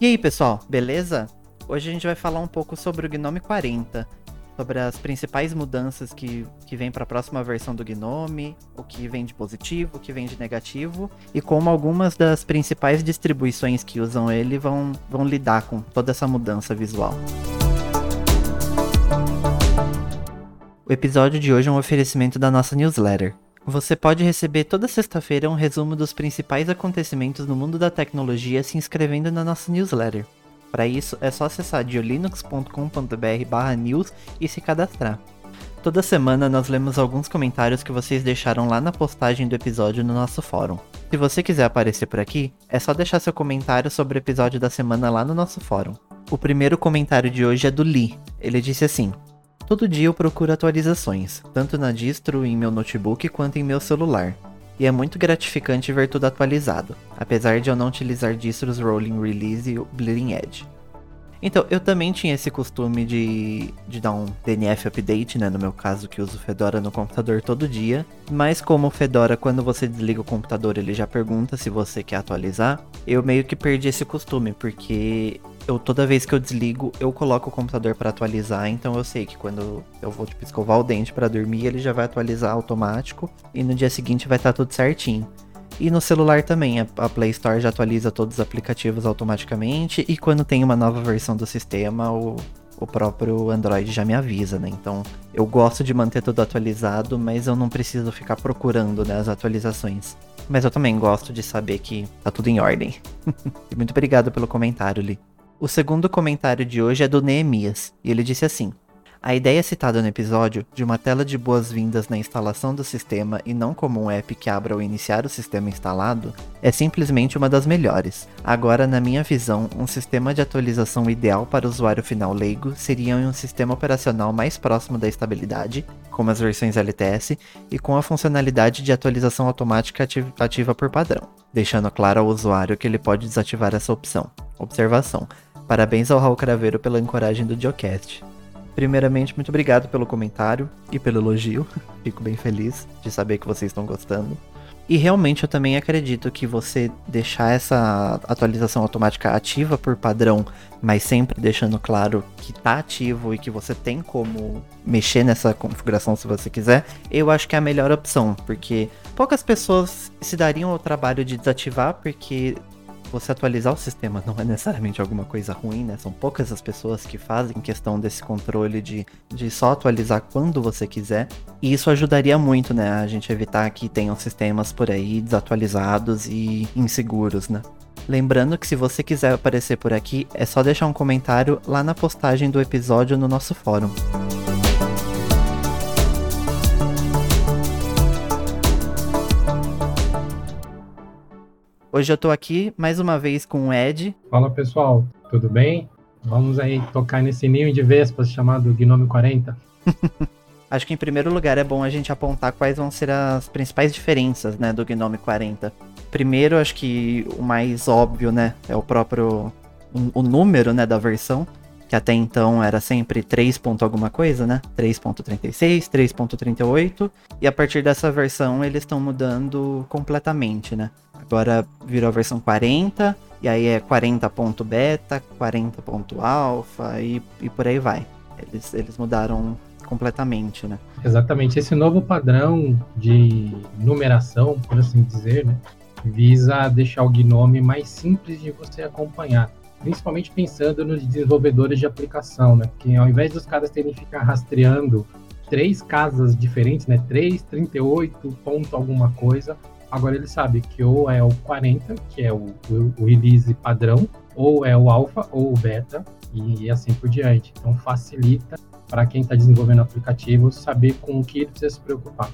E aí, pessoal, beleza? Hoje a gente vai falar um pouco sobre o Gnome 40, sobre as principais mudanças que, que vem para a próxima versão do Gnome, o que vem de positivo, o que vem de negativo, e como algumas das principais distribuições que usam ele vão, vão lidar com toda essa mudança visual. O episódio de hoje é um oferecimento da nossa newsletter. Você pode receber toda sexta-feira um resumo dos principais acontecimentos no mundo da tecnologia se inscrevendo na nossa newsletter. Para isso, é só acessar diolinux.com.br/news e se cadastrar. Toda semana nós lemos alguns comentários que vocês deixaram lá na postagem do episódio no nosso fórum. Se você quiser aparecer por aqui, é só deixar seu comentário sobre o episódio da semana lá no nosso fórum. O primeiro comentário de hoje é do Lee. Ele disse assim: Todo dia eu procuro atualizações, tanto na distro, em meu notebook quanto em meu celular. E é muito gratificante ver tudo atualizado, apesar de eu não utilizar distros Rolling Release e Bleeding Edge. Então, eu também tinha esse costume de, de dar um DNF update, né? No meu caso, que uso Fedora no computador todo dia. Mas como o Fedora, quando você desliga o computador, ele já pergunta se você quer atualizar, eu meio que perdi esse costume, porque eu toda vez que eu desligo, eu coloco o computador para atualizar, então eu sei que quando eu vou tipo escovar o dente para dormir, ele já vai atualizar automático e no dia seguinte vai estar tá tudo certinho. E no celular também, a Play Store já atualiza todos os aplicativos automaticamente e quando tem uma nova versão do sistema, o, o próprio Android já me avisa, né? Então eu gosto de manter tudo atualizado, mas eu não preciso ficar procurando né, as atualizações. Mas eu também gosto de saber que tá tudo em ordem. Muito obrigado pelo comentário, Li. O segundo comentário de hoje é do Neemias, e ele disse assim: A ideia citada no episódio, de uma tela de boas-vindas na instalação do sistema e não como um app que abra ao iniciar o sistema instalado, é simplesmente uma das melhores. Agora, na minha visão, um sistema de atualização ideal para o usuário final leigo seria um sistema operacional mais próximo da estabilidade, como as versões LTS, e com a funcionalidade de atualização automática ativa por padrão, deixando claro ao usuário que ele pode desativar essa opção. Observação. Parabéns ao Raul Craveiro pela encoragem do Geocast. Primeiramente, muito obrigado pelo comentário e pelo elogio. Fico bem feliz de saber que vocês estão gostando. E realmente eu também acredito que você deixar essa atualização automática ativa por padrão, mas sempre deixando claro que está ativo e que você tem como mexer nessa configuração se você quiser, eu acho que é a melhor opção, porque poucas pessoas se dariam ao trabalho de desativar, porque você atualizar o sistema não é necessariamente alguma coisa ruim, né? São poucas as pessoas que fazem questão desse controle de, de só atualizar quando você quiser. E isso ajudaria muito, né? A gente evitar que tenham sistemas por aí desatualizados e inseguros, né? Lembrando que se você quiser aparecer por aqui, é só deixar um comentário lá na postagem do episódio no nosso fórum. Hoje eu tô aqui mais uma vez com o Ed. Fala pessoal, tudo bem? Vamos aí tocar nesse ninho de vespas chamado Gnome 40. acho que em primeiro lugar é bom a gente apontar quais vão ser as principais diferenças, né, do Gnome 40. Primeiro, acho que o mais óbvio, né, é o próprio o número, né, da versão, que até então era sempre 3. alguma coisa, né? 3.36, 3.38, e a partir dessa versão eles estão mudando completamente, né? Agora virou a versão 40, e aí é 40.beta, 40.alpha e, e por aí vai. Eles, eles mudaram completamente, né? Exatamente. Esse novo padrão de numeração, por assim dizer, né, visa deixar o Gnome mais simples de você acompanhar. Principalmente pensando nos desenvolvedores de aplicação, né? Que ao invés dos caras terem que ficar rastreando três casas diferentes, né? 3, 38, ponto alguma coisa, Agora ele sabe que ou é o 40, que é o, o, o release padrão, ou é o alpha ou o beta, e assim por diante. Então facilita para quem está desenvolvendo aplicativo saber com o que ele precisa se preocupar.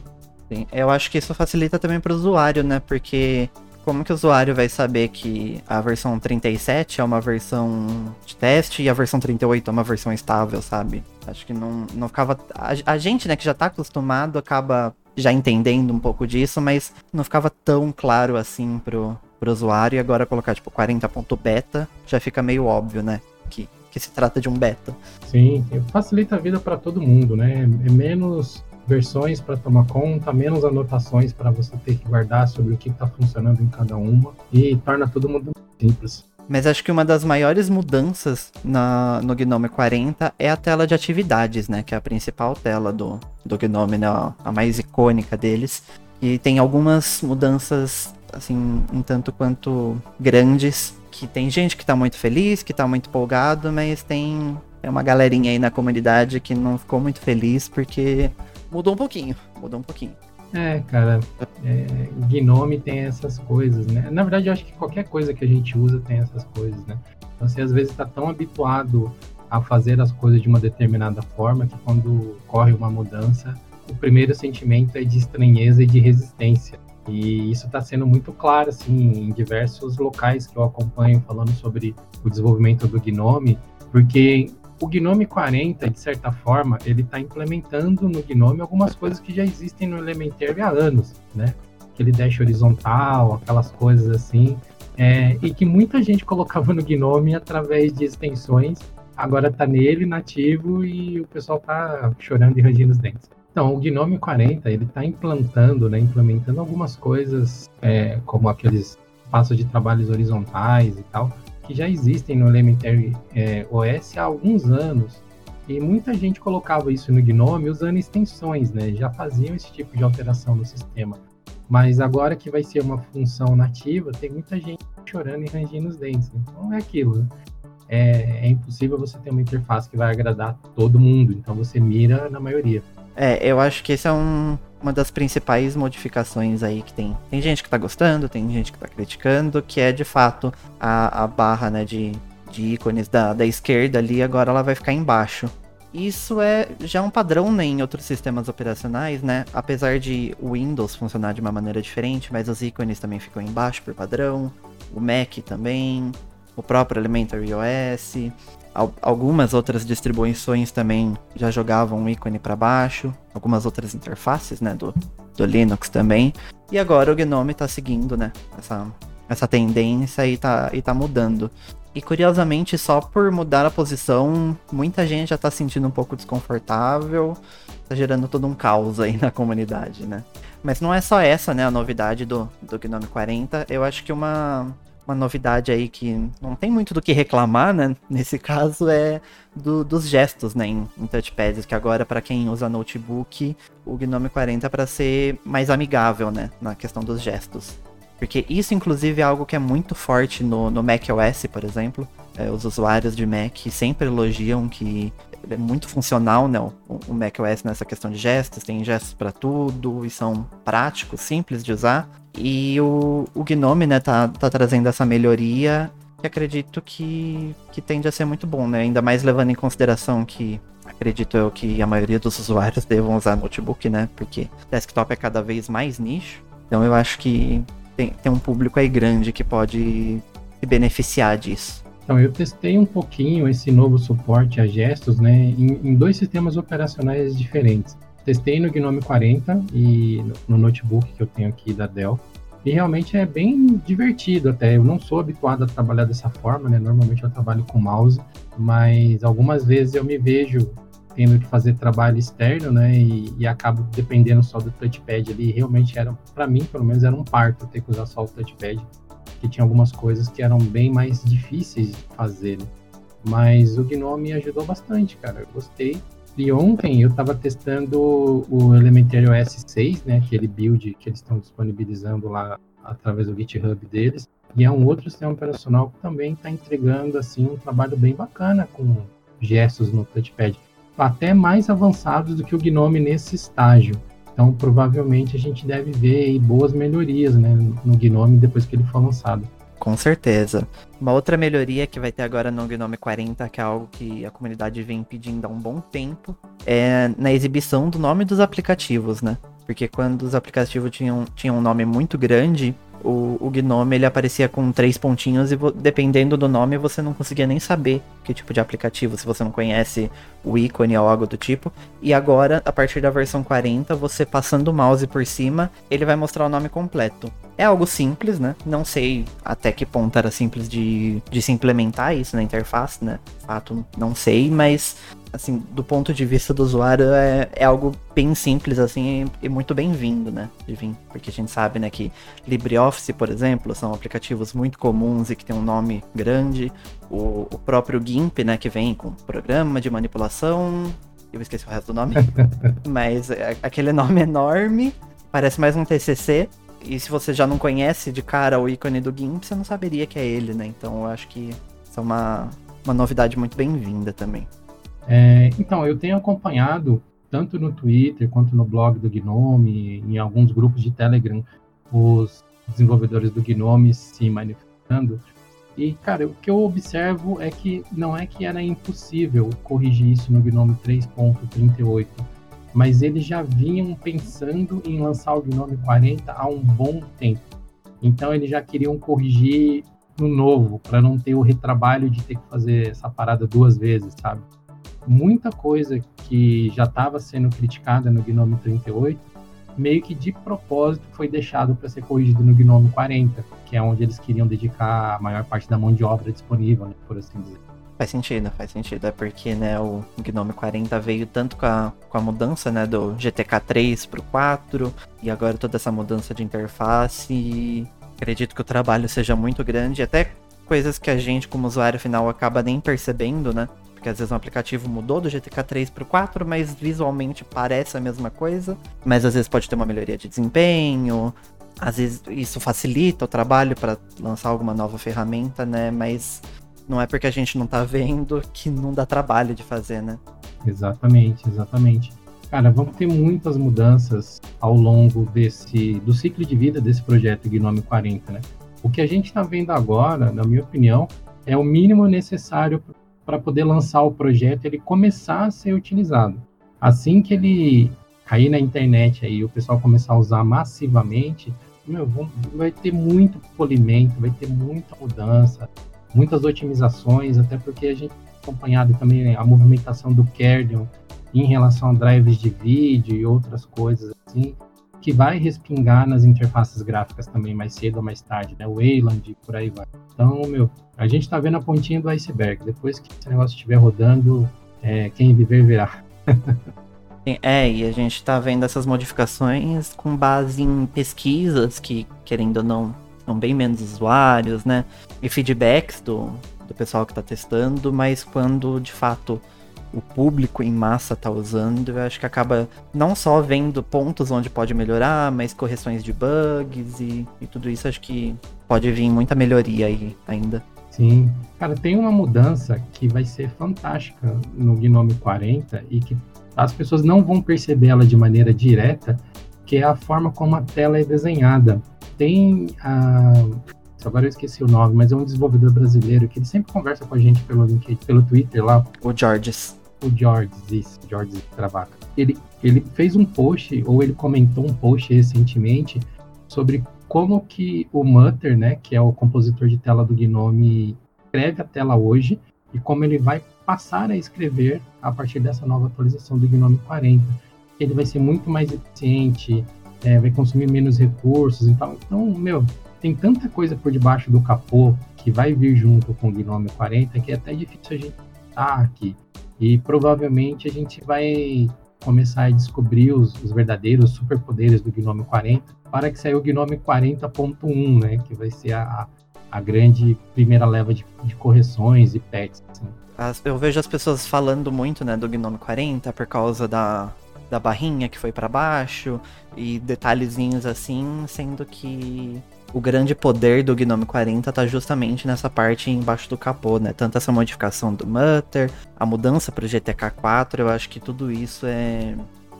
Sim, eu acho que isso facilita também para o usuário, né? Porque como que o usuário vai saber que a versão 37 é uma versão de teste e a versão 38 é uma versão estável, sabe? Acho que não, não ficava. A, a gente, né, que já está acostumado, acaba já entendendo um pouco disso, mas não ficava tão claro assim pro, pro usuário. E agora colocar tipo 40.beta já fica meio óbvio, né? Que, que se trata de um beta. Sim, facilita a vida para todo mundo, né? É menos versões para tomar conta, menos anotações para você ter que guardar sobre o que está funcionando em cada uma e torna todo mundo simples. Mas acho que uma das maiores mudanças na, no Gnome 40 é a tela de atividades, né? Que é a principal tela do, do Gnome, né? A mais icônica deles. E tem algumas mudanças, assim, um tanto quanto grandes. Que tem gente que tá muito feliz, que tá muito empolgado, mas tem, tem uma galerinha aí na comunidade que não ficou muito feliz porque mudou um pouquinho. Mudou um pouquinho. É, cara, é, Gnome tem essas coisas, né? Na verdade, eu acho que qualquer coisa que a gente usa tem essas coisas, né? Então, você às vezes está tão habituado a fazer as coisas de uma determinada forma que quando ocorre uma mudança, o primeiro sentimento é de estranheza e de resistência. E isso está sendo muito claro, assim, em diversos locais que eu acompanho falando sobre o desenvolvimento do Gnome, porque o Gnome 40, de certa forma, ele está implementando no Gnome algumas coisas que já existem no Elementary há anos, né? Aquele dash horizontal, aquelas coisas assim, é, e que muita gente colocava no Gnome através de extensões, agora está nele, nativo, e o pessoal está chorando e rangindo os dentes. Então, o Gnome 40, ele está implantando, né, implementando algumas coisas, é, como aqueles passos de trabalhos horizontais e tal, que já existem no Elementary é, OS há alguns anos. E muita gente colocava isso no Gnome usando extensões, né? Já faziam esse tipo de alteração no sistema. Mas agora que vai ser uma função nativa, tem muita gente chorando e rangindo os dentes. Então é aquilo, né? é, é, impossível você ter uma interface que vai agradar todo mundo. Então você mira na maioria. É, eu acho que esse é um, uma das principais modificações aí que tem. Tem gente que tá gostando, tem gente que tá criticando, que é de fato a, a barra né, de, de ícones da, da esquerda ali, agora ela vai ficar embaixo. Isso é já um padrão né, em outros sistemas operacionais, né? Apesar de o Windows funcionar de uma maneira diferente, mas os ícones também ficam embaixo por padrão. O Mac também, o próprio Elementary OS. Algumas outras distribuições também já jogavam o ícone para baixo, algumas outras interfaces, né, do, do Linux também. E agora o Gnome está seguindo, né, essa, essa tendência e tá, e tá mudando. E curiosamente, só por mudar a posição, muita gente já tá sentindo um pouco desconfortável, tá gerando todo um caos aí na comunidade, né? Mas não é só essa, né, a novidade do, do Gnome 40. Eu acho que uma, uma novidade aí que não tem muito do que reclamar, né? Nesse caso é do, dos gestos, né? Em, em touchpads, que agora para quem usa notebook, o Gnome 40 é para ser mais amigável, né? Na questão dos gestos. Porque isso, inclusive, é algo que é muito forte no, no macOS, por exemplo. É, os usuários de Mac sempre elogiam que é muito funcional, né? O, o macOS nessa questão de gestos, tem gestos para tudo e são práticos, simples de usar. E o, o Gnome, né, tá, tá trazendo essa melhoria que acredito que, que tende a ser muito bom, né? Ainda mais levando em consideração que acredito eu que a maioria dos usuários devam usar notebook, né? Porque desktop é cada vez mais nicho. Então eu acho que tem, tem um público aí grande que pode se beneficiar disso. Então, eu testei um pouquinho esse novo suporte a gestos, né, em, em dois sistemas operacionais diferentes. Testei no Gnome 40 e no notebook que eu tenho aqui da Dell. E realmente é bem divertido até. Eu não sou habituado a trabalhar dessa forma, né? Normalmente eu trabalho com mouse, mas algumas vezes eu me vejo tendo que fazer trabalho externo, né? E, e acabo dependendo só do touchpad ali. Realmente era, para mim, pelo menos, era um parto ter que usar só o touchpad, que tinha algumas coisas que eram bem mais difíceis de fazer. Né? Mas o Gnome ajudou bastante, cara. Eu gostei. E ontem eu estava testando o Elementary OS 6, né, aquele build que eles estão disponibilizando lá através do GitHub deles. E é um outro sistema operacional que também está entregando assim um trabalho bem bacana com gestos no touchpad, até mais avançados do que o Gnome nesse estágio. Então, provavelmente a gente deve ver boas melhorias né, no Gnome depois que ele for lançado. Com certeza. Uma outra melhoria que vai ter agora no Gnome 40, que é algo que a comunidade vem pedindo há um bom tempo, é na exibição do nome dos aplicativos, né? Porque quando os aplicativos tinham, tinham um nome muito grande, o, o Gnome ele aparecia com três pontinhos e dependendo do nome você não conseguia nem saber que tipo de aplicativo, se você não conhece o ícone ou algo do tipo. E agora, a partir da versão 40, você passando o mouse por cima, ele vai mostrar o nome completo. É algo simples, né? Não sei até que ponto era simples de, de se implementar isso na interface, né? Fato, não sei, mas assim, do ponto de vista do usuário, é, é algo bem simples, assim, e, muito bem-vindo, né, de vir. Porque a gente sabe, né, que LibreOffice, por exemplo, são aplicativos muito comuns e que tem um nome grande. O, o próprio GIMP, né, que vem com programa de manipulação, eu esqueci o resto do nome, mas é, aquele nome enorme, parece mais um TCC, e se você já não conhece de cara o ícone do GIMP, você não saberia que é ele, né? Então eu acho que isso é uma, uma novidade muito bem-vinda também. É, então, eu tenho acompanhado, tanto no Twitter quanto no blog do Gnome, em alguns grupos de Telegram, os desenvolvedores do Gnome se manifestando. E, cara, o que eu observo é que não é que era impossível corrigir isso no Gnome 3.38, mas eles já vinham pensando em lançar o Gnome 40 há um bom tempo. Então, eles já queriam corrigir no novo, para não ter o retrabalho de ter que fazer essa parada duas vezes, sabe? Muita coisa que já estava sendo criticada no Gnome 38, meio que de propósito foi deixado para ser corrigido no Gnome 40, que é onde eles queriam dedicar a maior parte da mão de obra disponível, né, por assim dizer. Faz sentido, faz sentido. É porque, né, o Gnome 40 veio tanto com a, com a mudança, né, do GTK 3 pro 4, e agora toda essa mudança de interface, e acredito que o trabalho seja muito grande, até coisas que a gente, como usuário final, acaba nem percebendo, né? Porque às vezes um aplicativo mudou do GTK 3 para o 4, mas visualmente parece a mesma coisa. Mas às vezes pode ter uma melhoria de desempenho, às vezes isso facilita o trabalho para lançar alguma nova ferramenta, né? Mas não é porque a gente não tá vendo que não dá trabalho de fazer, né? Exatamente, exatamente. Cara, vamos ter muitas mudanças ao longo desse do ciclo de vida desse projeto Gnome 40, né? O que a gente está vendo agora, na minha opinião, é o mínimo necessário para poder lançar o projeto ele começar a ser utilizado. Assim que ele cair na internet aí, o pessoal começar a usar massivamente, meu, vai ter muito polimento, vai ter muita mudança, muitas otimizações, até porque a gente acompanhado também a movimentação do kernel em relação a drives de vídeo e outras coisas assim, que vai respingar nas interfaces gráficas também mais cedo ou mais tarde, né? O Wayland e por aí vai. Então, meu, a gente tá vendo a pontinha do iceberg. Depois que esse negócio estiver rodando, é, quem viver verá. É, e a gente tá vendo essas modificações com base em pesquisas que, querendo ou não, são bem menos usuários, né? E feedbacks do, do pessoal que tá testando, mas quando de fato o público em massa está usando, eu acho que acaba não só vendo pontos onde pode melhorar, mas correções de bugs e, e tudo isso acho que pode vir muita melhoria aí ainda. Sim, cara, tem uma mudança que vai ser fantástica no Gnome 40 e que as pessoas não vão perceber ela de maneira direta, que é a forma como a tela é desenhada. Tem a agora eu esqueci o nome, mas é um desenvolvedor brasileiro que ele sempre conversa com a gente pelo LinkedIn, pelo Twitter lá. O Georges. O Georges, isso, Georges Travaca. Ele, ele fez um post, ou ele comentou um post recentemente, sobre como que o Mutter, né, que é o compositor de tela do Gnome, escreve a tela hoje e como ele vai passar a escrever a partir dessa nova atualização do Gnome 40. Ele vai ser muito mais eficiente, é, vai consumir menos recursos e tal. Então, meu, tem tanta coisa por debaixo do capô que vai vir junto com o Gnome 40 que é até difícil a gente estar aqui. E provavelmente a gente vai começar a descobrir os, os verdadeiros superpoderes do Gnome 40 para que saia o Gnome 40.1, né? Que vai ser a, a grande primeira leva de, de correções e patches. Assim. As, eu vejo as pessoas falando muito, né, do Gnome 40 por causa da, da barrinha que foi para baixo e detalhezinhos assim, sendo que o grande poder do Gnome 40 tá justamente nessa parte embaixo do capô, né? Tanto essa modificação do Mutter, a mudança para o GTK 4, eu acho que tudo isso é,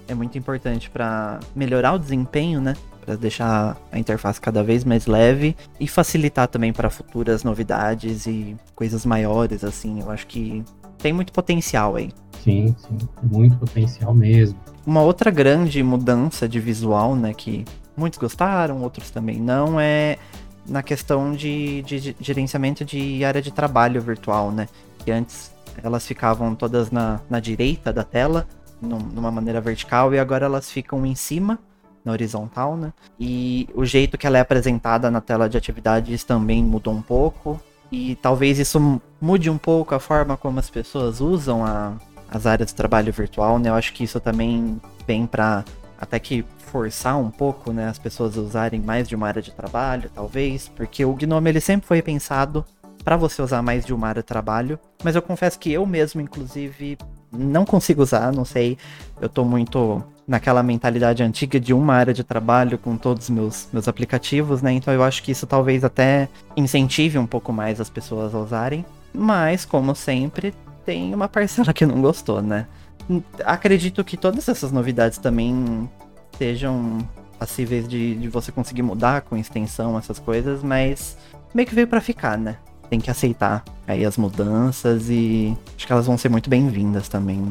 é muito importante para melhorar o desempenho, né? Para deixar a interface cada vez mais leve e facilitar também para futuras novidades e coisas maiores, assim. Eu acho que tem muito potencial aí. Sim, sim, muito potencial mesmo. Uma outra grande mudança de visual, né, que muitos gostaram, outros também não, é na questão de, de, gerenciamento de área de trabalho virtual, né? Que antes elas ficavam todas na, na direita da tela, num, numa maneira vertical, e agora elas ficam em cima, na horizontal, né? E o jeito que ela é apresentada na tela de atividades também mudou um pouco. E talvez isso mude um pouco a forma como as pessoas usam a, as áreas de trabalho virtual, né? Eu acho que isso também vem para até que forçar um pouco, né, as pessoas a usarem mais de uma área de trabalho, talvez, porque o Gnome ele sempre foi pensado para você usar mais de uma área de trabalho, mas eu confesso que eu mesmo, inclusive, não consigo usar, não sei, eu tô muito naquela mentalidade antiga de uma área de trabalho com todos os meus, meus aplicativos, né? Então eu acho que isso talvez até incentive um pouco mais as pessoas a usarem. Mas, como sempre, tem uma parcela que não gostou, né? Acredito que todas essas novidades também sejam passíveis de, de você conseguir mudar com extensão, essas coisas, mas meio que veio para ficar, né? Tem que aceitar aí as mudanças e acho que elas vão ser muito bem-vindas também.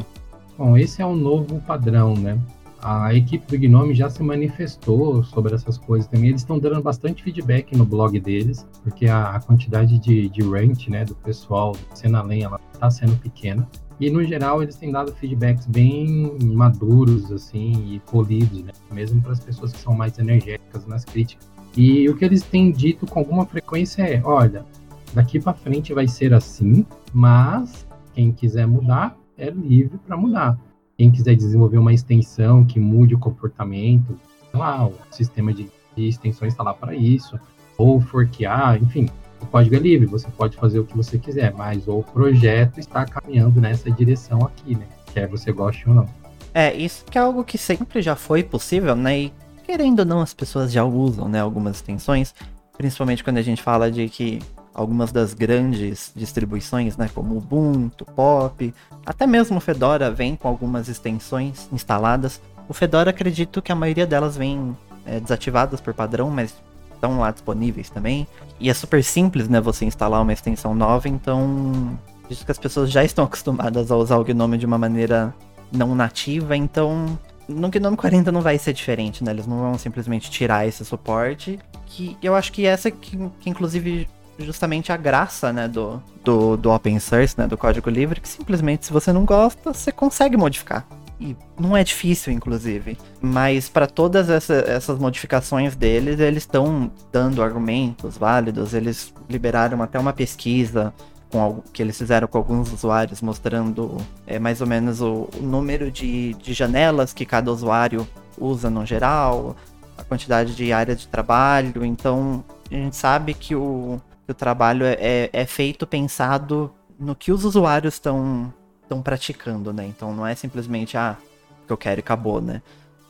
Bom, esse é um novo padrão, né? A equipe do Gnome já se manifestou sobre essas coisas também. Eles estão dando bastante feedback no blog deles, porque a, a quantidade de, de rant, né, do pessoal sendo além, ela está sendo pequena. E no geral eles têm dado feedbacks bem maduros, assim, e polidos, né? Mesmo para as pessoas que são mais energéticas nas críticas. E o que eles têm dito com alguma frequência é: olha, daqui para frente vai ser assim, mas quem quiser mudar é livre para mudar. Quem quiser desenvolver uma extensão que mude o comportamento, lá, o sistema de, de extensões está lá para isso, ou forquear, enfim, o código é livre, você pode fazer o que você quiser, mas o projeto está caminhando nessa direção aqui, né? Quer você goste ou não. É, isso que é algo que sempre já foi possível, né? E querendo ou não, as pessoas já usam, né, algumas extensões, principalmente quando a gente fala de que algumas das grandes distribuições, né, como Ubuntu, Pop, até mesmo o Fedora vem com algumas extensões instaladas. O Fedora acredito que a maioria delas vem é, desativadas por padrão, mas estão lá disponíveis também. E é super simples, né, você instalar uma extensão nova, então visto que as pessoas já estão acostumadas a usar o GNOME de uma maneira não nativa, então no GNOME 40 não vai ser diferente, né? Eles não vão simplesmente tirar esse suporte. Que eu acho que essa que, que inclusive justamente a graça, né, do, do, do open source, né, do código livre, que simplesmente se você não gosta, você consegue modificar. E não é difícil, inclusive. Mas para todas essa, essas modificações deles, eles estão dando argumentos válidos. Eles liberaram até uma pesquisa algo que eles fizeram com alguns usuários, mostrando é, mais ou menos o, o número de, de janelas que cada usuário usa no geral, a quantidade de área de trabalho. Então, a gente sabe que o, que o trabalho é, é, é feito pensado no que os usuários estão estão praticando, né? Então não é simplesmente ah, que eu quero e acabou, né?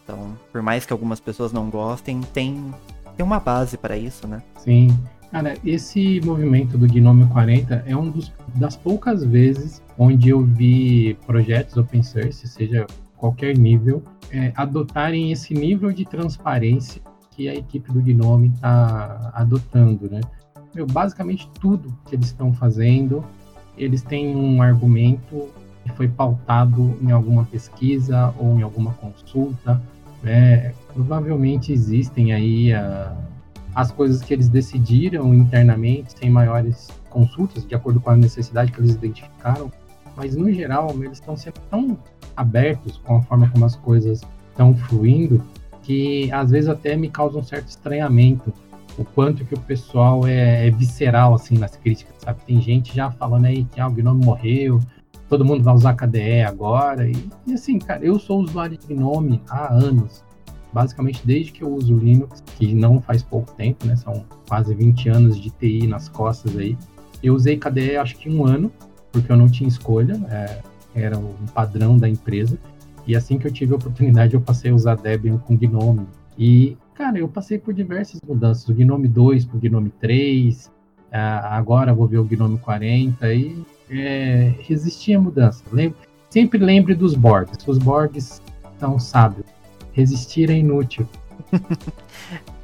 Então, por mais que algumas pessoas não gostem, tem tem uma base para isso, né? Sim. Cara, esse movimento do Gnome 40 é um dos, das poucas vezes onde eu vi projetos open source, seja qualquer nível, é, adotarem esse nível de transparência que a equipe do Gnome está adotando, né? Meu, basicamente tudo que eles estão fazendo, eles têm um argumento que foi pautado em alguma pesquisa ou em alguma consulta. Né? Provavelmente existem aí a, as coisas que eles decidiram internamente, sem maiores consultas, de acordo com a necessidade que eles identificaram. Mas, no geral, eles estão sempre tão abertos com a forma como as coisas estão fluindo que às vezes até me causa um certo estranhamento o quanto que o pessoal é, é, visceral, assim, nas críticas, sabe? Tem gente já falando aí que ah, o Gnome morreu, todo mundo vai usar KDE agora, e, e assim, cara, eu sou usuário de Gnome há anos, basicamente desde que eu uso Linux, que não faz pouco tempo, né? São quase 20 anos de TI nas costas aí. Eu usei KDE acho que um ano, porque eu não tinha escolha, é, era um padrão da empresa. E assim que eu tive a oportunidade, eu passei a usar Debian com Gnome. E Cara, eu passei por diversas mudanças. O Gnome 2 para o Gnome 3, agora vou ver o Gnome 40 e é, à mudança. Lembre, sempre lembre dos Borgs. Os Borgs são sábios. Resistir é inútil.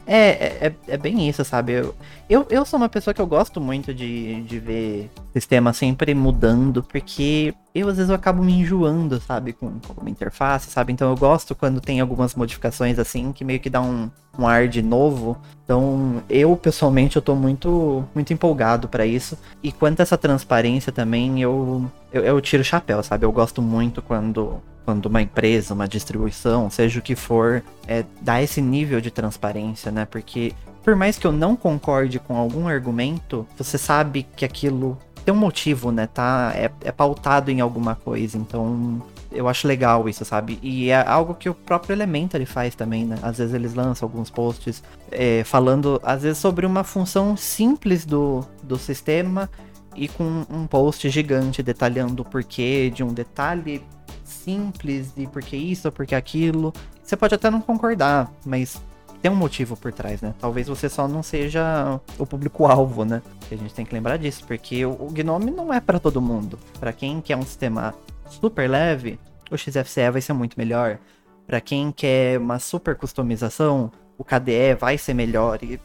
É, é, é, é, bem isso, sabe? Eu, eu, eu sou uma pessoa que eu gosto muito de, de ver sistema sempre mudando, porque eu às vezes eu acabo me enjoando, sabe, com, com uma interface, sabe? Então eu gosto quando tem algumas modificações assim, que meio que dá um, um ar de novo. Então eu, pessoalmente, eu tô muito, muito empolgado para isso. E quanto a essa transparência também, eu, eu, eu tiro o chapéu, sabe? Eu gosto muito quando quando uma empresa, uma distribuição, seja o que for, é, dá esse nível de transparência, né? Porque por mais que eu não concorde com algum argumento, você sabe que aquilo tem um motivo, né? Tá, é, é pautado em alguma coisa, então eu acho legal isso, sabe? E é algo que o próprio Elementor faz também, né? Às vezes eles lançam alguns posts é, falando, às vezes, sobre uma função simples do, do sistema e com um post gigante detalhando o porquê de um detalhe simples e por que isso, por que aquilo. Você pode até não concordar, mas tem um motivo por trás, né? Talvez você só não seja o público-alvo, né? a gente tem que lembrar disso, porque o, o Gnome não é para todo mundo. Para quem quer um sistema super leve, o XFCE vai ser muito melhor. Para quem quer uma super customização, o KDE vai ser melhor. E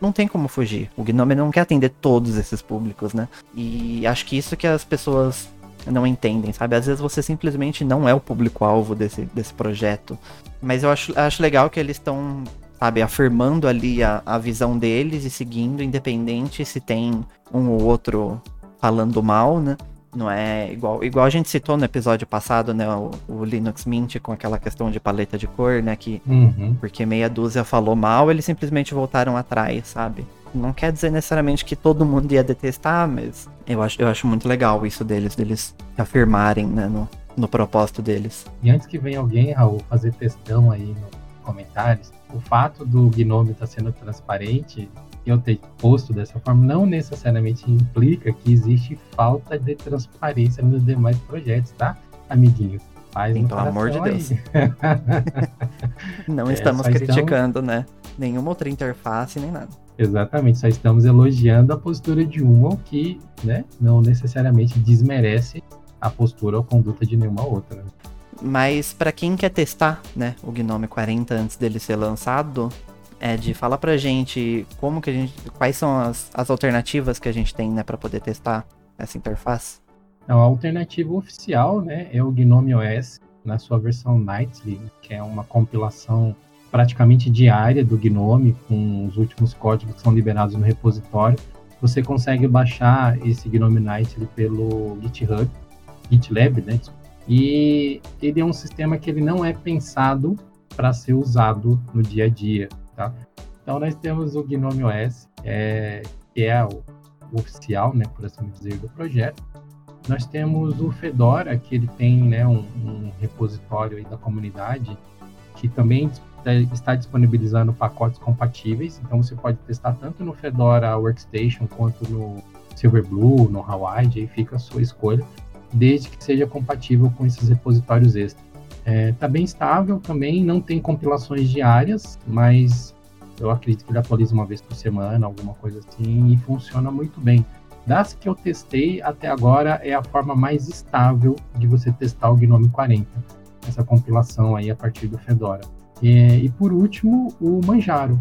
não tem como fugir. O Gnome não quer atender todos esses públicos, né? E acho que isso que as pessoas não entendem, sabe? Às vezes você simplesmente não é o público-alvo desse, desse projeto. Mas eu acho, acho legal que eles estão, sabe, afirmando ali a, a visão deles e seguindo, independente se tem um ou outro falando mal, né? Não é igual, igual a gente citou no episódio passado, né? O, o Linux Mint com aquela questão de paleta de cor, né? Que uhum. porque meia dúzia falou mal, eles simplesmente voltaram atrás, sabe? Não quer dizer necessariamente que todo mundo ia detestar, mas eu acho, eu acho muito legal isso deles, deles afirmarem, né, no, no propósito deles. E antes que venha alguém, Raul, fazer testão aí nos comentários, o fato do Gnome estar tá sendo transparente, eu ter posto dessa forma, não necessariamente implica que existe falta de transparência nos demais projetos, tá, amiguinhos? Paz Sim, pelo amor de Deus. não é, estamos criticando, estamos... né? Nenhuma outra interface, nem nada. Exatamente, só estamos elogiando a postura de uma, que né, não necessariamente desmerece a postura ou conduta de nenhuma outra. Mas para quem quer testar né, o Gnome 40 antes dele ser lançado, Ed, fala pra gente como que a gente. Quais são as, as alternativas que a gente tem né, para poder testar essa interface? Então, a alternativa oficial né, é o Gnome OS na sua versão Nightly, que é uma compilação praticamente diária do Gnome, com os últimos códigos que são liberados no repositório. Você consegue baixar esse Gnome Nightly pelo GitHub, GitLab, né? E ele é um sistema que ele não é pensado para ser usado no dia a dia, tá? Então nós temos o Gnome OS, é, que é o, oficial, né, por assim dizer, do projeto. Nós temos o Fedora, que ele tem né, um, um repositório da comunidade, que também está disponibilizando pacotes compatíveis, então você pode testar tanto no Fedora Workstation quanto no Silverblue, no Hawaii, aí fica a sua escolha, desde que seja compatível com esses repositórios extras. Está é, tá bem estável também, não tem compilações diárias, mas eu acredito que ele atualiza uma vez por semana, alguma coisa assim, e funciona muito bem. Das que eu testei até agora, é a forma mais estável de você testar o Gnome 40, essa compilação aí a partir do Fedora. E por último, o Manjaro.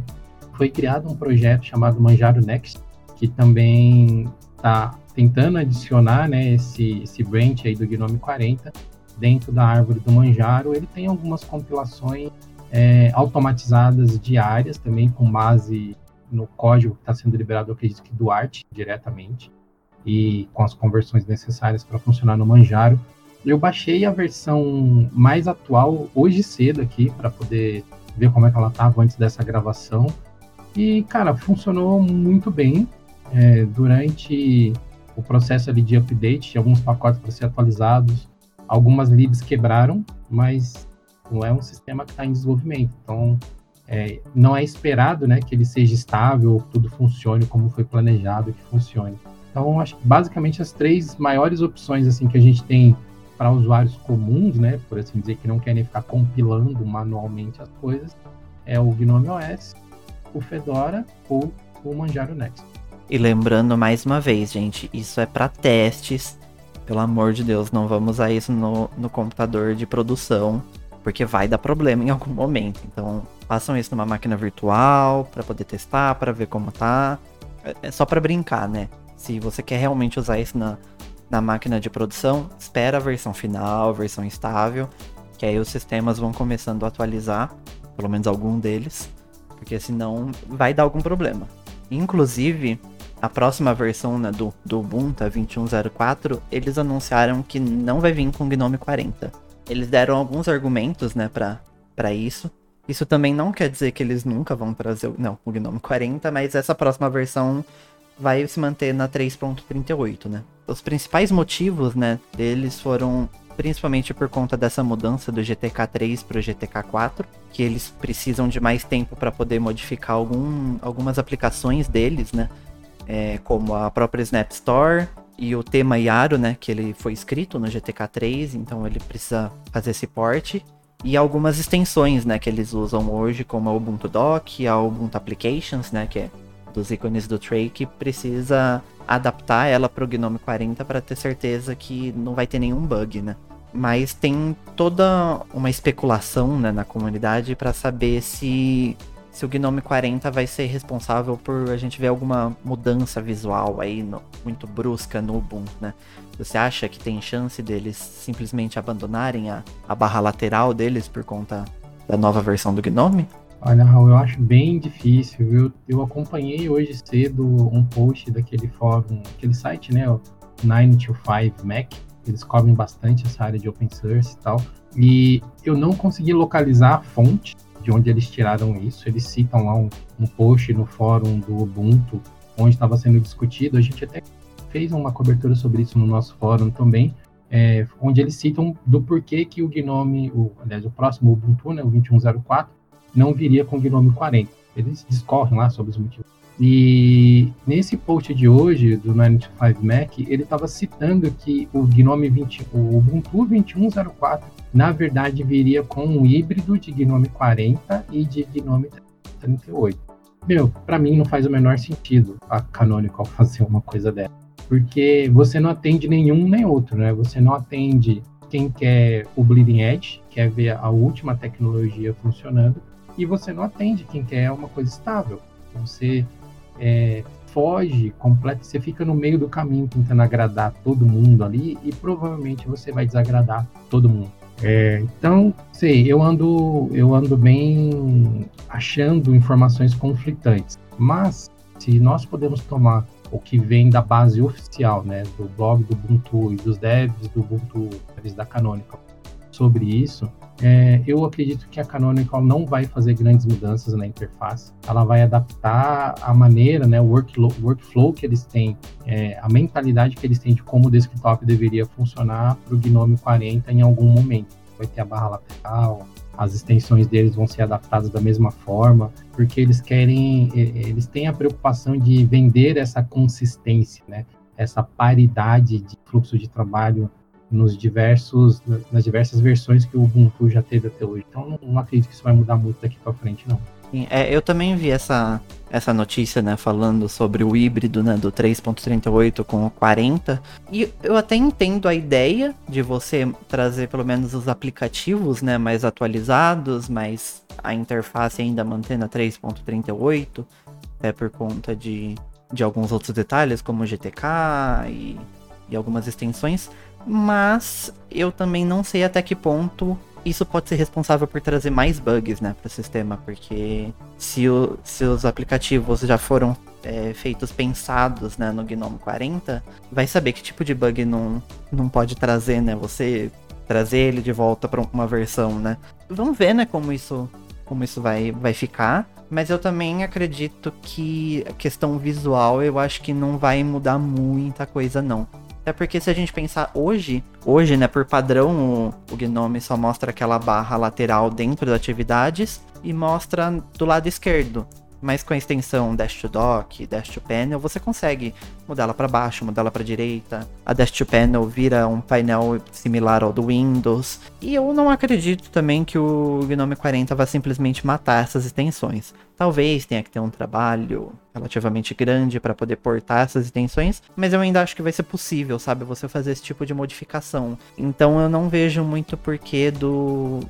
Foi criado um projeto chamado Manjaro Next, que também está tentando adicionar né, esse, esse branch aí do Gnome 40 dentro da árvore do Manjaro. Ele tem algumas compilações é, automatizadas diárias também, com base no código que está sendo liberado, eu acredito que do Art diretamente, e com as conversões necessárias para funcionar no Manjaro. Eu baixei a versão mais atual hoje cedo aqui para poder ver como é que ela estava antes dessa gravação. E, cara, funcionou muito bem. É, durante o processo ali de update, alguns pacotes para ser atualizados, algumas libs quebraram, mas não é um sistema que está em desenvolvimento. Então, é, não é esperado né, que ele seja estável, tudo funcione como foi planejado que funcione. Então, acho que basicamente as três maiores opções assim que a gente tem para usuários comuns, né, por assim dizer, que não querem ficar compilando manualmente as coisas, é o Gnome OS, o Fedora ou o Manjaro Next. E lembrando mais uma vez, gente, isso é para testes. Pelo amor de Deus, não vamos usar isso no, no computador de produção, porque vai dar problema em algum momento. Então, façam isso numa máquina virtual para poder testar, para ver como tá. É, é só para brincar, né? Se você quer realmente usar isso na, na máquina de produção, espera a versão final, versão estável, que aí os sistemas vão começando a atualizar, pelo menos algum deles, porque senão vai dar algum problema. Inclusive, a próxima versão né, do, do Ubuntu 21.04, eles anunciaram que não vai vir com Gnome 40. Eles deram alguns argumentos, né, para isso. Isso também não quer dizer que eles nunca vão trazer não, o Gnome 40, mas essa próxima versão vai se manter na 3.38, né? Os principais motivos, né, deles foram principalmente por conta dessa mudança do GTK 3 para o GTK 4, que eles precisam de mais tempo para poder modificar algum, algumas aplicações deles, né? É, como a própria Snap Store e o tema Yaro, né? Que ele foi escrito no GTK 3, então ele precisa fazer esse port. E algumas extensões, né, que eles usam hoje, como a Ubuntu Dock, a Ubuntu Applications, né, que é dos ícones do Tray, que precisa adaptar ela para o Gnome 40 para ter certeza que não vai ter nenhum bug, né? Mas tem toda uma especulação né, na comunidade para saber se, se o Gnome 40 vai ser responsável por a gente ver alguma mudança visual aí no, muito brusca no Ubuntu, né? Você acha que tem chance deles simplesmente abandonarem a, a barra lateral deles por conta da nova versão do Gnome? Olha, Raul, eu acho bem difícil. Eu, eu acompanhei hoje cedo um post daquele fórum, aquele site, né? O 925 Mac, eles cobrem bastante essa área de open source e tal. E eu não consegui localizar a fonte de onde eles tiraram isso. Eles citam lá um, um post no fórum do Ubuntu, onde estava sendo discutido. A gente até fez uma cobertura sobre isso no nosso fórum também, é, onde eles citam do porquê que o Gnome, o, aliás, o próximo Ubuntu, né, o 2104, não viria com o Gnome 40. Eles discorrem lá sobre os motivos. E nesse post de hoje, do 95 Mac, ele estava citando que o Gnome 20, o Ubuntu 2104, na verdade, viria com um híbrido de Gnome 40 e de Gnome 38. Meu, para mim não faz o menor sentido a Canonical fazer uma coisa dessa. Porque você não atende nenhum nem outro, né? Você não atende quem quer o Bleeding Edge, quer ver a última tecnologia funcionando, e você não atende quem quer uma coisa estável. Você é, foge completo, você fica no meio do caminho tentando agradar todo mundo ali e provavelmente você vai desagradar todo mundo. É, então, sei, eu ando, eu ando bem achando informações conflitantes, mas se nós podemos tomar o que vem da base oficial, né, do blog do Ubuntu e dos devs do Ubuntu, da Canonical, sobre isso, é, eu acredito que a Canonical não vai fazer grandes mudanças na interface. Ela vai adaptar a maneira, né, o workflow, workflow que eles têm, é, a mentalidade que eles têm de como o desktop deveria funcionar para o Gnome 40 em algum momento. Vai ter a barra lateral, as extensões deles vão ser adaptadas da mesma forma, porque eles querem, eles têm a preocupação de vender essa consistência, né? Essa paridade de fluxo de trabalho nos diversos, nas diversas versões que o Ubuntu já teve até hoje. Então não, não acredito que isso vai mudar muito daqui para frente, não. É, eu também vi essa, essa notícia, né, falando sobre o híbrido, né, do 3.38 com o 40. E eu até entendo a ideia de você trazer pelo menos os aplicativos, né, mais atualizados, mas a interface ainda mantendo a 3.38, é por conta de, de alguns outros detalhes, como GTK e, e algumas extensões mas eu também não sei até que ponto isso pode ser responsável por trazer mais bugs né, para o sistema, porque se, o, se os aplicativos já foram é, feitos pensados né, no Gnome 40, vai saber que tipo de bug não, não pode trazer, né? Você trazer ele de volta para uma versão, né? Vamos ver, né, como isso, como isso vai, vai ficar. Mas eu também acredito que a questão visual eu acho que não vai mudar muita coisa, não. É porque se a gente pensar hoje, hoje, né, por padrão, o, o Gnome só mostra aquela barra lateral dentro das atividades e mostra do lado esquerdo. Mas com a extensão Dash to Dock, Dash to Panel, você consegue mudá-la para baixo, mudá-la para direita. A Dash to Panel vira um painel similar ao do Windows. E eu não acredito também que o Gnome 40 vai simplesmente matar essas extensões. Talvez tenha que ter um trabalho relativamente grande para poder portar essas extensões, mas eu ainda acho que vai ser possível, sabe, você fazer esse tipo de modificação. Então eu não vejo muito porquê do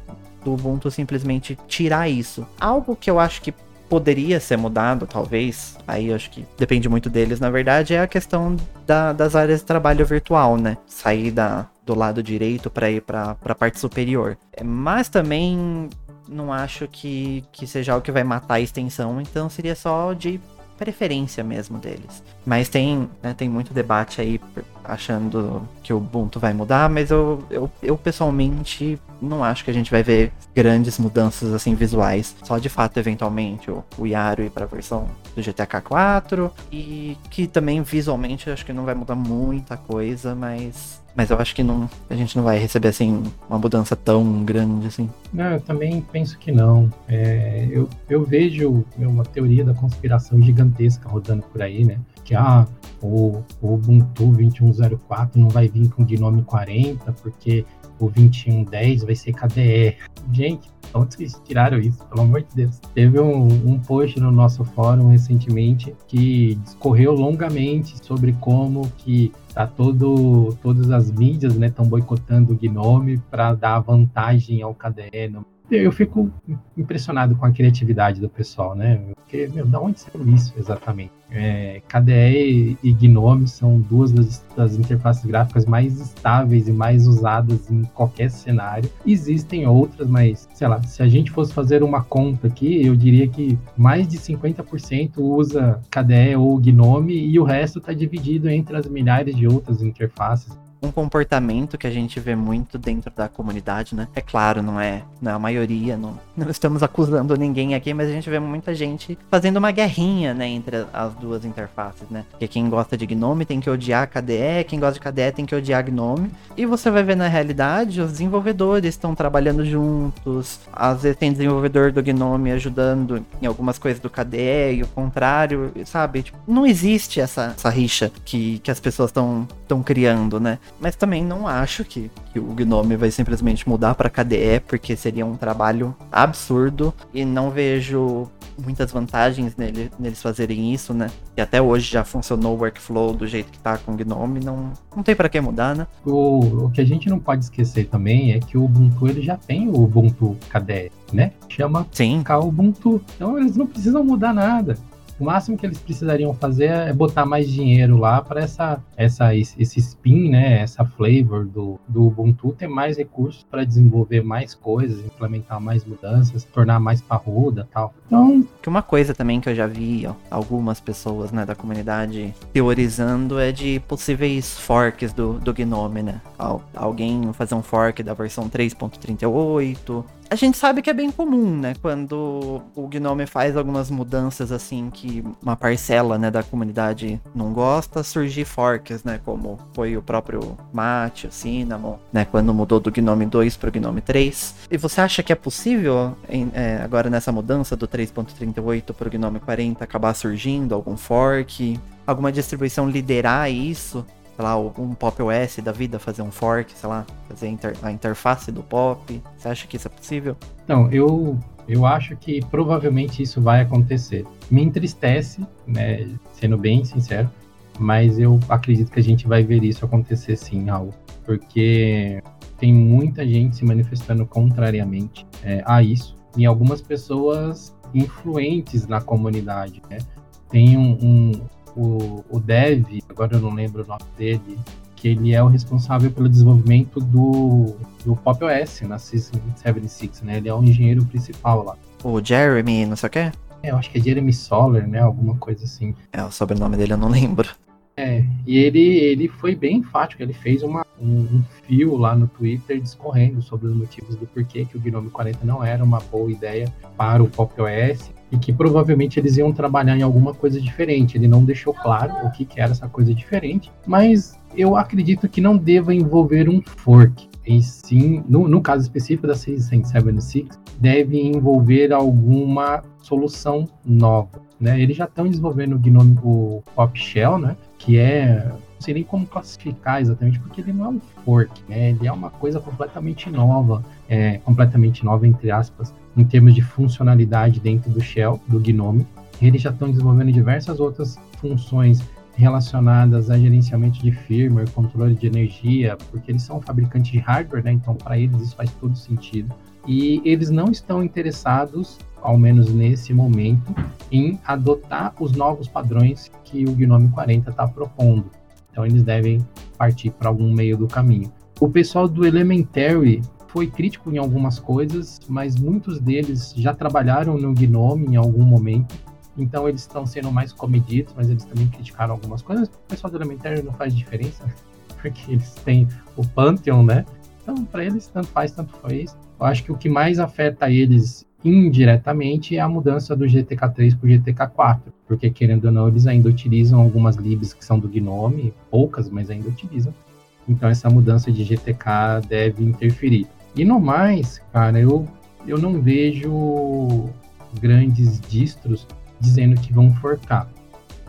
do Ubuntu simplesmente tirar isso. Algo que eu acho que poderia ser mudado, talvez, aí acho que depende muito deles, na verdade, é a questão da, das áreas de trabalho virtual, né? Sair da, do lado direito para ir para a parte superior. Mas também não acho que, que seja algo que vai matar a extensão, então seria só de preferência mesmo deles. Mas tem, né, tem muito debate aí achando que o Ubuntu vai mudar, mas eu, eu, eu pessoalmente não acho que a gente vai ver grandes mudanças assim visuais. Só de fato, eventualmente, o, o ir para a versão do GTK 4 e que também visualmente acho que não vai mudar muita coisa, mas mas eu acho que não, a gente não vai receber assim uma mudança tão grande assim. Não, eu também penso que não. É, eu, eu vejo uma teoria da conspiração gigantesca rodando por aí, né? Que ah, o, o Ubuntu 2104 não vai vir com Gnome 40 porque o 2110 vai ser KDE. Gente, onde vocês tiraram isso? Pelo amor de Deus. Teve um, um post no nosso fórum recentemente que discorreu longamente sobre como que tá todo, todas as mídias estão né, boicotando o Gnome para dar vantagem ao KDE no eu fico impressionado com a criatividade do pessoal, né? Porque, meu, da onde saiu isso exatamente? É, KDE e Gnome são duas das, das, interfaces gráficas mais estáveis e mais usadas em qualquer cenário. Existem outras, mas, sei lá, se a gente fosse fazer uma conta aqui, eu diria que mais de 50% usa KDE ou Gnome e o resto está dividido entre as milhares de outras interfaces um comportamento que a gente vê muito dentro da comunidade, né? É claro, não é, não é a maioria, não, não estamos acusando ninguém aqui, mas a gente vê muita gente fazendo uma guerrinha, né, entre as duas interfaces, né? Porque quem gosta de Gnome tem que odiar KDE, quem gosta de KDE tem que odiar Gnome. E você vai ver na realidade, os desenvolvedores estão trabalhando juntos, às vezes tem desenvolvedor do Gnome ajudando em algumas coisas do KDE e o contrário, sabe? Tipo, não existe essa, essa rixa que, que as pessoas estão criando, né? Mas também não acho que, que o Gnome vai simplesmente mudar para KDE, porque seria um trabalho absurdo e não vejo muitas vantagens nele, neles fazerem isso, né? E até hoje já funcionou o workflow do jeito que tá com o Gnome, não, não tem para que mudar, né? O, o que a gente não pode esquecer também é que o Ubuntu ele já tem o Ubuntu KDE, né? Chama Sim. Ubuntu. Então eles não precisam mudar nada. O máximo que eles precisariam fazer é botar mais dinheiro lá para essa, essa, esse spin, né, essa flavor do, do Ubuntu ter mais recursos para desenvolver mais coisas, implementar mais mudanças, tornar mais parruda tal. Então. Que uma coisa também que eu já vi ó, algumas pessoas né, da comunidade teorizando é de possíveis forks do, do Gnome, né? Alguém fazer um fork da versão 3.38 a gente sabe que é bem comum, né? Quando o Gnome faz algumas mudanças assim que uma parcela, né, da comunidade não gosta, surgir forks, né? Como foi o próprio Mate, o Cinnamon, né? Quando mudou do Gnome 2 para o Gnome 3. E você acha que é possível, em, é, agora nessa mudança do 3.38 para o Gnome 40, acabar surgindo algum fork? Alguma distribuição liderar isso? Sei lá, um Pop OS da vida, fazer um fork, sei lá, fazer inter a interface do Pop? Você acha que isso é possível? Não, eu, eu acho que provavelmente isso vai acontecer. Me entristece, né, sendo bem sincero, mas eu acredito que a gente vai ver isso acontecer sim, algo, porque tem muita gente se manifestando contrariamente é, a isso, e algumas pessoas influentes na comunidade, né? Tem um, um o, o Dev, agora eu não lembro o nome dele, que ele é o responsável pelo desenvolvimento do, do Pop OS na System 76, né? Ele é o engenheiro principal lá. O Jeremy, não sei o quê? É, eu acho que é Jeremy Solar, né? Alguma coisa assim. É, o sobrenome dele eu não lembro. É, e ele, ele foi bem enfático, ele fez uma, um, um, fio lá no Twitter discorrendo sobre os motivos do porquê que o Gnome 40 não era uma boa ideia para o Pop OS e que provavelmente eles iam trabalhar em alguma coisa diferente. Ele não deixou claro o que, que era essa coisa diferente, mas eu acredito que não deva envolver um fork. E sim, no, no caso específico da 676, deve envolver alguma solução nova. Né? Eles já estão desenvolvendo o Gnome, o Pop Shell, né? que é sei nem como classificar exatamente, porque ele não é um fork, né? Ele é uma coisa completamente nova, é, completamente nova, entre aspas, em termos de funcionalidade dentro do Shell, do Gnome. Eles já estão desenvolvendo diversas outras funções relacionadas a gerenciamento de firmware, controle de energia, porque eles são fabricantes de hardware, né? Então, para eles isso faz todo sentido. E eles não estão interessados, ao menos nesse momento, em adotar os novos padrões que o Gnome 40 está propondo. Então eles devem partir para algum meio do caminho. O pessoal do Elementary foi crítico em algumas coisas, mas muitos deles já trabalharam no Gnome em algum momento. Então eles estão sendo mais comedidos, mas eles também criticaram algumas coisas. O pessoal do Elementary não faz diferença. porque eles têm o Pantheon, né? Então, para eles, tanto faz, tanto faz. Eu acho que o que mais afeta eles indiretamente é a mudança do GTK3 para o GTK4, porque querendo ou não, eles ainda utilizam algumas libs que são do Gnome, poucas, mas ainda utilizam. Então essa mudança de GTK deve interferir. E no mais, cara, eu, eu não vejo grandes distros dizendo que vão forcar.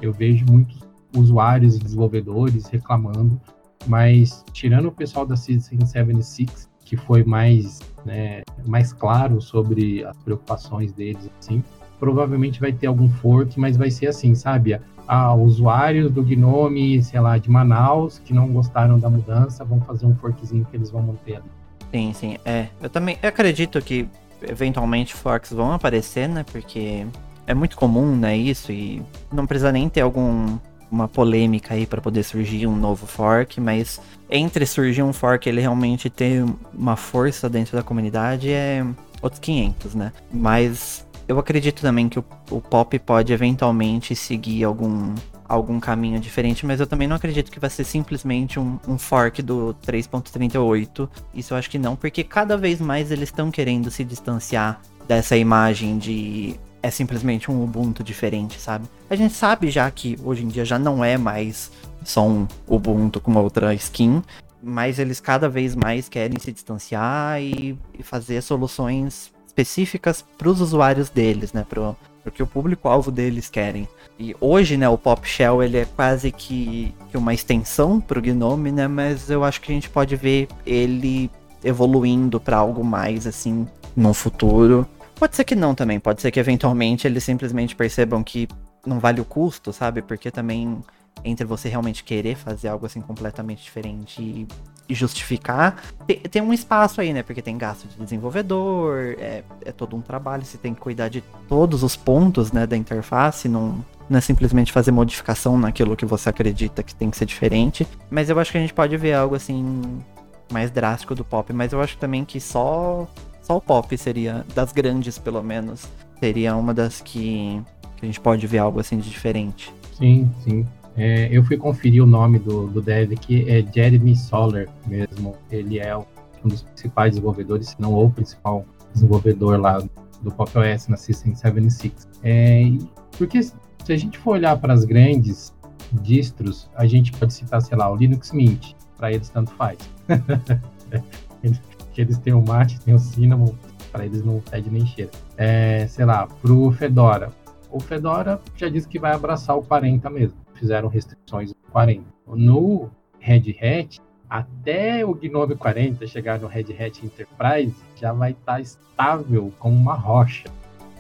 Eu vejo muitos usuários e desenvolvedores reclamando, mas tirando o pessoal da Citizen 76, que foi mais, né, mais claro sobre as preocupações deles, assim, provavelmente vai ter algum fork, mas vai ser assim, sabe? Ah, usuários do Gnome, sei lá, de Manaus, que não gostaram da mudança, vão fazer um forkzinho que eles vão manter ali. Sim, sim, é. Eu também eu acredito que eventualmente forks vão aparecer, né? Porque é muito comum, né, isso, e não precisa nem ter algum uma polêmica aí para poder surgir um novo fork, mas entre surgir um fork ele realmente ter uma força dentro da comunidade é outros 500, né? Mas eu acredito também que o, o pop pode eventualmente seguir algum algum caminho diferente, mas eu também não acredito que vai ser simplesmente um, um fork do 3.38. Isso eu acho que não, porque cada vez mais eles estão querendo se distanciar dessa imagem de é simplesmente um Ubuntu diferente, sabe? A gente sabe já que hoje em dia já não é mais só um Ubuntu com outra skin, mas eles cada vez mais querem se distanciar e, e fazer soluções específicas para os usuários deles, né? Pro, porque o público-alvo deles querem. E hoje, né, o Pop Shell ele é quase que, que uma extensão para o Gnome, né? Mas eu acho que a gente pode ver ele evoluindo para algo mais assim no futuro. Pode ser que não também, pode ser que eventualmente eles simplesmente percebam que não vale o custo, sabe? Porque também entre você realmente querer fazer algo assim completamente diferente e, e justificar, tem, tem, um espaço aí, né? Porque tem gasto de desenvolvedor, é, é, todo um trabalho, você tem que cuidar de todos os pontos né, da interface, não, não é simplesmente fazer modificação naquilo que você acredita que tem que ser diferente. Mas eu acho que a gente pode ver algo assim mais drástico do pop, mas eu acho também que só o pop seria, das grandes pelo menos, seria uma das que, que a gente pode ver algo assim de diferente. Sim, sim. É, eu fui conferir o nome do, do dev que é Jeremy Soller mesmo. Ele é um dos principais desenvolvedores, se não o principal desenvolvedor lá do Pop OS na System 76. É, porque se a gente for olhar para as grandes distros, a gente pode citar, sei lá, o Linux Mint. Para eles tanto faz. que eles têm o mate, tem o cinnamon, para eles não fede nem cheira. É, sei lá, pro Fedora. O Fedora já disse que vai abraçar o 40 mesmo. Fizeram restrições no 40. No Red Hat, até o Gnome 40 chegar no Red Hat Enterprise, já vai estar tá estável como uma rocha.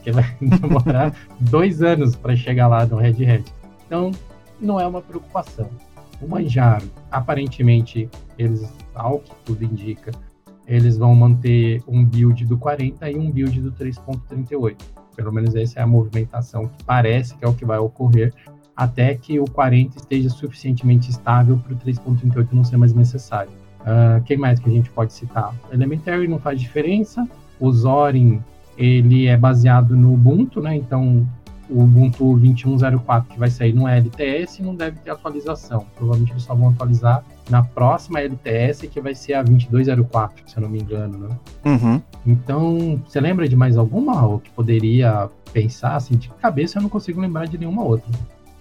Que vai demorar dois anos para chegar lá no Red Hat. Então, não é uma preocupação. O Manjaro, aparentemente, eles, ao que tudo indica, eles vão manter um build do 40 e um build do 3.38. Pelo menos essa é a movimentação que parece que é o que vai ocorrer, até que o 40 esteja suficientemente estável para o 3.38 não ser mais necessário. Uh, quem mais que a gente pode citar? Elementary não faz diferença. O Zorin ele é baseado no Ubuntu, né? Então o Ubuntu 21.04 que vai sair no LTS não deve ter atualização. Provavelmente eles só vão atualizar na próxima LTS, que vai ser a 2204, se eu não me engano, né? Uhum. Então, você lembra de mais alguma ou que poderia pensar, assim, de cabeça eu não consigo lembrar de nenhuma outra.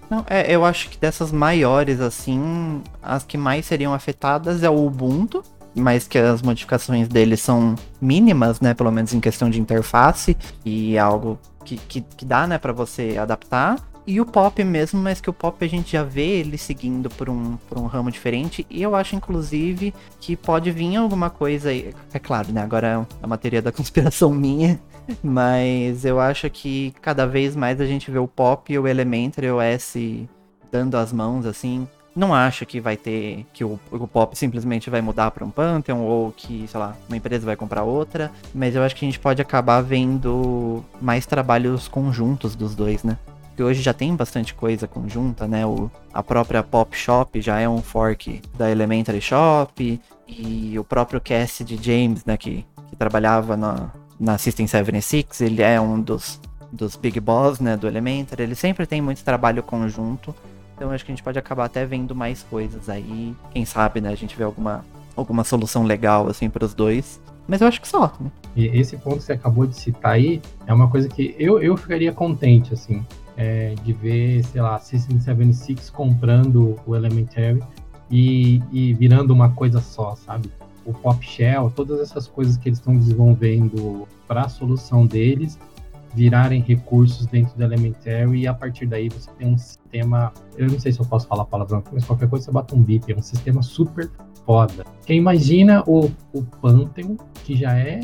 Não, é, eu acho que dessas maiores, assim, as que mais seriam afetadas é o Ubuntu, mas que as modificações dele são mínimas, né? Pelo menos em questão de interface, e é algo que, que, que dá, né, para você adaptar. E o pop mesmo, mas que o pop a gente já vê ele seguindo por um, por um ramo diferente. E eu acho, inclusive, que pode vir alguma coisa aí. É claro, né? Agora é uma teoria da conspiração minha. Mas eu acho que cada vez mais a gente vê o pop e o Elementary OS dando as mãos, assim. Não acho que vai ter. que o, o pop simplesmente vai mudar para um Pantheon ou que, sei lá, uma empresa vai comprar outra. Mas eu acho que a gente pode acabar vendo mais trabalhos conjuntos dos dois, né? Hoje já tem bastante coisa conjunta, né? O, a própria Pop Shop já é um fork da Elementary Shop, e o próprio Cass de James, né, que, que trabalhava na, na System 76, ele é um dos, dos Big Boss, né, do Elementary, ele sempre tem muito trabalho conjunto, Então acho que a gente pode acabar até vendo mais coisas aí. Quem sabe, né? A gente vê alguma, alguma solução legal, assim, para os dois. Mas eu acho que só, né? E esse ponto que você acabou de citar aí é uma coisa que eu, eu ficaria contente, assim, é, de ver, sei lá, System 76 comprando o Elementary e, e virando uma coisa só, sabe? O Pop Shell, todas essas coisas que eles estão desenvolvendo para a solução deles virarem recursos dentro do Elementary e a partir daí você tem um sistema, eu não sei se eu posso falar a palavra, mas qualquer coisa você bota um bip, é um sistema super foda. Quem imagina o, o Pantheon, que já é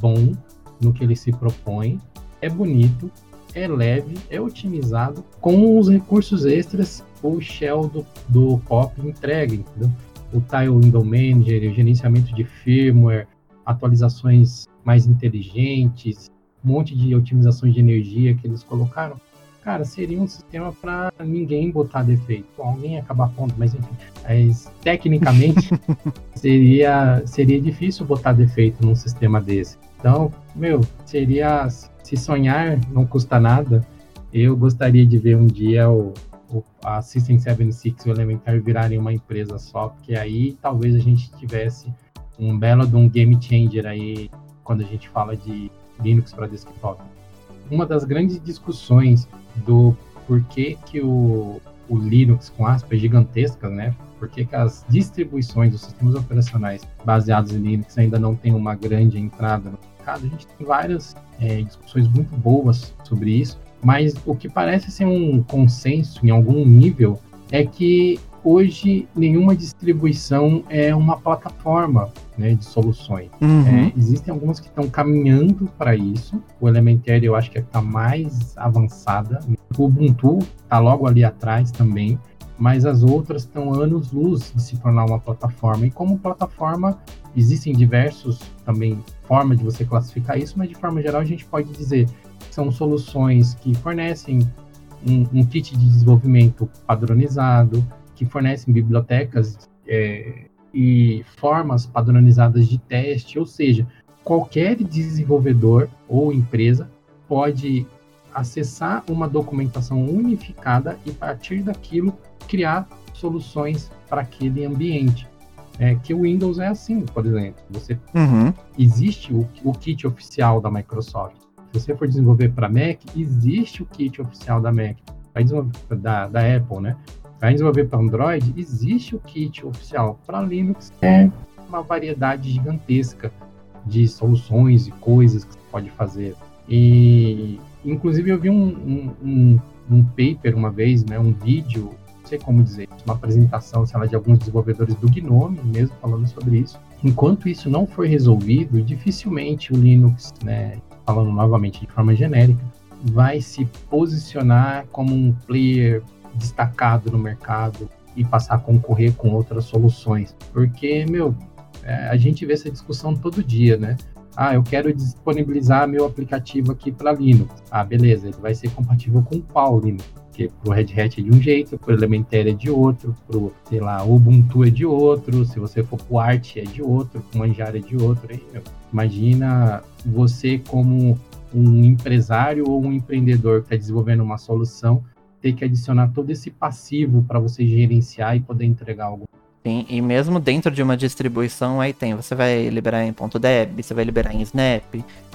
bom no que ele se propõe, é bonito, é leve, é otimizado, com os recursos extras o shell do, do POP entrega, entendeu? O Tile Window Manager, o gerenciamento de firmware, atualizações mais inteligentes, um monte de otimizações de energia que eles colocaram. Cara, seria um sistema para ninguém botar defeito. Alguém acabar pondo, mas enfim. Mas, tecnicamente, seria, seria difícil botar defeito num sistema desse. Então, meu, seria. Se sonhar não custa nada, eu gostaria de ver um dia o, o, a System 76 e o Elementar virarem uma empresa só, porque aí talvez a gente tivesse um belo de um game changer aí quando a gente fala de Linux para desktop. Uma das grandes discussões do porquê que o, o Linux, com aspas gigantescas, né? Por que as distribuições dos sistemas operacionais baseados em Linux ainda não têm uma grande entrada no mercado? A gente tem várias é, discussões muito boas sobre isso, mas o que parece ser um consenso em algum nível é que hoje nenhuma distribuição é uma plataforma né, de soluções. Uhum. É, existem algumas que estão caminhando para isso. O Elementary eu acho que é está mais avançada. O Ubuntu está logo ali atrás também. Mas as outras estão anos luz de se tornar uma plataforma. E como plataforma, existem diversos também formas de você classificar isso, mas de forma geral a gente pode dizer que são soluções que fornecem um, um kit de desenvolvimento padronizado, que fornecem bibliotecas é, e formas padronizadas de teste, ou seja, qualquer desenvolvedor ou empresa pode acessar uma documentação unificada e, a partir daquilo, criar soluções para aquele ambiente. É, que o Windows é assim, por exemplo. Você uhum. existe o, o kit oficial da Microsoft. Se você for desenvolver para Mac, existe o kit oficial da Mac, da, da Apple, né? Para desenvolver para Android, existe o kit oficial. Para Linux, é uma variedade gigantesca de soluções e coisas que você pode fazer. E, inclusive, eu vi um, um, um, um paper uma vez, né, um vídeo, não sei como dizer, uma apresentação, sei lá, de alguns desenvolvedores do Gnome mesmo falando sobre isso. Enquanto isso não for resolvido, dificilmente o Linux, né, falando novamente de forma genérica, vai se posicionar como um player destacado no mercado e passar a concorrer com outras soluções. Porque, meu, é, a gente vê essa discussão todo dia, né? Ah, eu quero disponibilizar meu aplicativo aqui para Linux. Ah, beleza, ele vai ser compatível com qual Linux? Porque pro Red Hat é de um jeito, pro Elementary é de outro, pro, sei lá, Ubuntu é de outro, se você for pro Arch é de outro, pro Manjaro é de outro. Aí, meu, imagina você como um empresário ou um empreendedor que está desenvolvendo uma solução ter que adicionar todo esse passivo para você gerenciar e poder entregar algo. Sim, e mesmo dentro de uma distribuição, aí tem, você vai liberar em .deb, você vai liberar em Snap,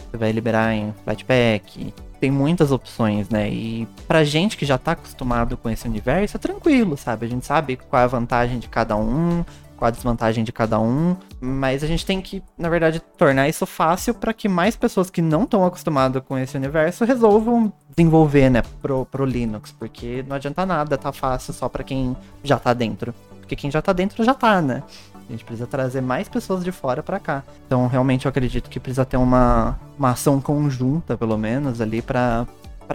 você vai liberar em Flatpak, tem muitas opções, né? E pra gente que já tá acostumado com esse universo, é tranquilo, sabe? A gente sabe qual é a vantagem de cada um, qual a desvantagem de cada um, mas a gente tem que, na verdade, tornar isso fácil para que mais pessoas que não estão acostumadas com esse universo resolvam desenvolver, né, pro, pro Linux, porque não adianta nada, tá fácil só para quem já tá dentro. Porque quem já tá dentro já tá, né? A gente precisa trazer mais pessoas de fora para cá. Então, realmente, eu acredito que precisa ter uma, uma ação conjunta, pelo menos, ali para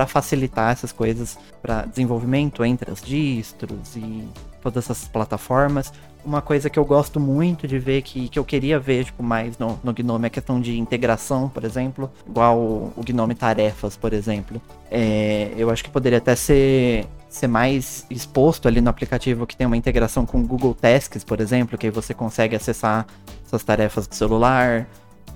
facilitar essas coisas para desenvolvimento entre as distros e todas essas plataformas uma coisa que eu gosto muito de ver, que, que eu queria ver tipo, mais no, no Gnome, é a questão de integração, por exemplo, igual o, o Gnome Tarefas, por exemplo. É, eu acho que poderia até ser, ser mais exposto ali no aplicativo que tem uma integração com Google Tasks, por exemplo, que aí você consegue acessar suas tarefas do celular.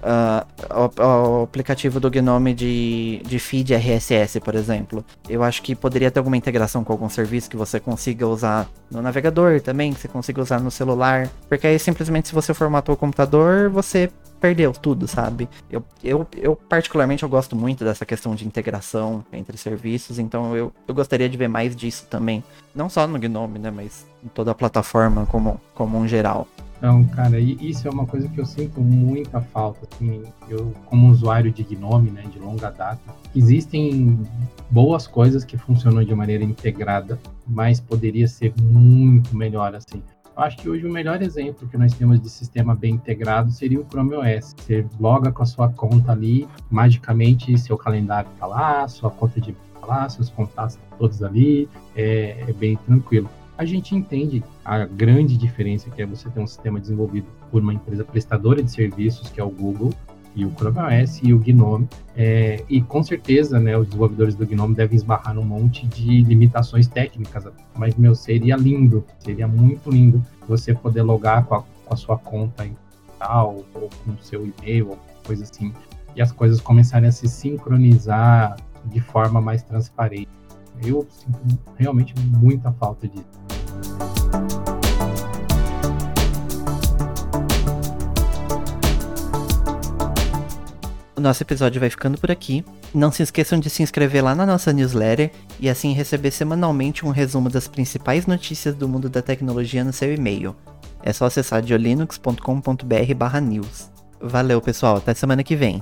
Uh, o, aplicativo do Gnome de, de feed RSS, por exemplo. Eu acho que poderia ter alguma integração com algum serviço que você consiga usar no navegador também, que você consiga usar no celular. Porque aí simplesmente se você formatou o computador, você perdeu tudo, sabe? Eu, eu, eu particularmente eu gosto muito dessa questão de integração entre serviços, então eu, eu gostaria de ver mais disso também. Não só no Gnome, né, mas em toda a plataforma como, como um geral. Então, cara, isso é uma coisa que eu sinto muita falta, assim, eu como usuário de Gnome, né, de longa data, existem boas coisas que funcionam de maneira integrada, mas poderia ser muito melhor, assim. Eu acho que hoje o melhor exemplo que nós temos de sistema bem integrado seria o Chrome OS. Você loga com a sua conta ali, magicamente seu calendário está lá, sua conta de tá lá, seus contatos estão todos ali, é, é bem tranquilo a gente entende a grande diferença que é você ter um sistema desenvolvido por uma empresa prestadora de serviços, que é o Google, e o Chrome OS e o Gnome. É, e com certeza, né, os desenvolvedores do Gnome devem esbarrar num monte de limitações técnicas, mas, meu, seria lindo, seria muito lindo você poder logar com a, com a sua conta em tal, ou com o seu e-mail, ou coisa assim, e as coisas começarem a se sincronizar de forma mais transparente. Eu sinto realmente muita falta disso. O nosso episódio vai ficando por aqui. Não se esqueçam de se inscrever lá na nossa newsletter e assim receber semanalmente um resumo das principais notícias do mundo da tecnologia no seu e-mail. É só acessar diolinux.com.br/news. Valeu, pessoal, até semana que vem.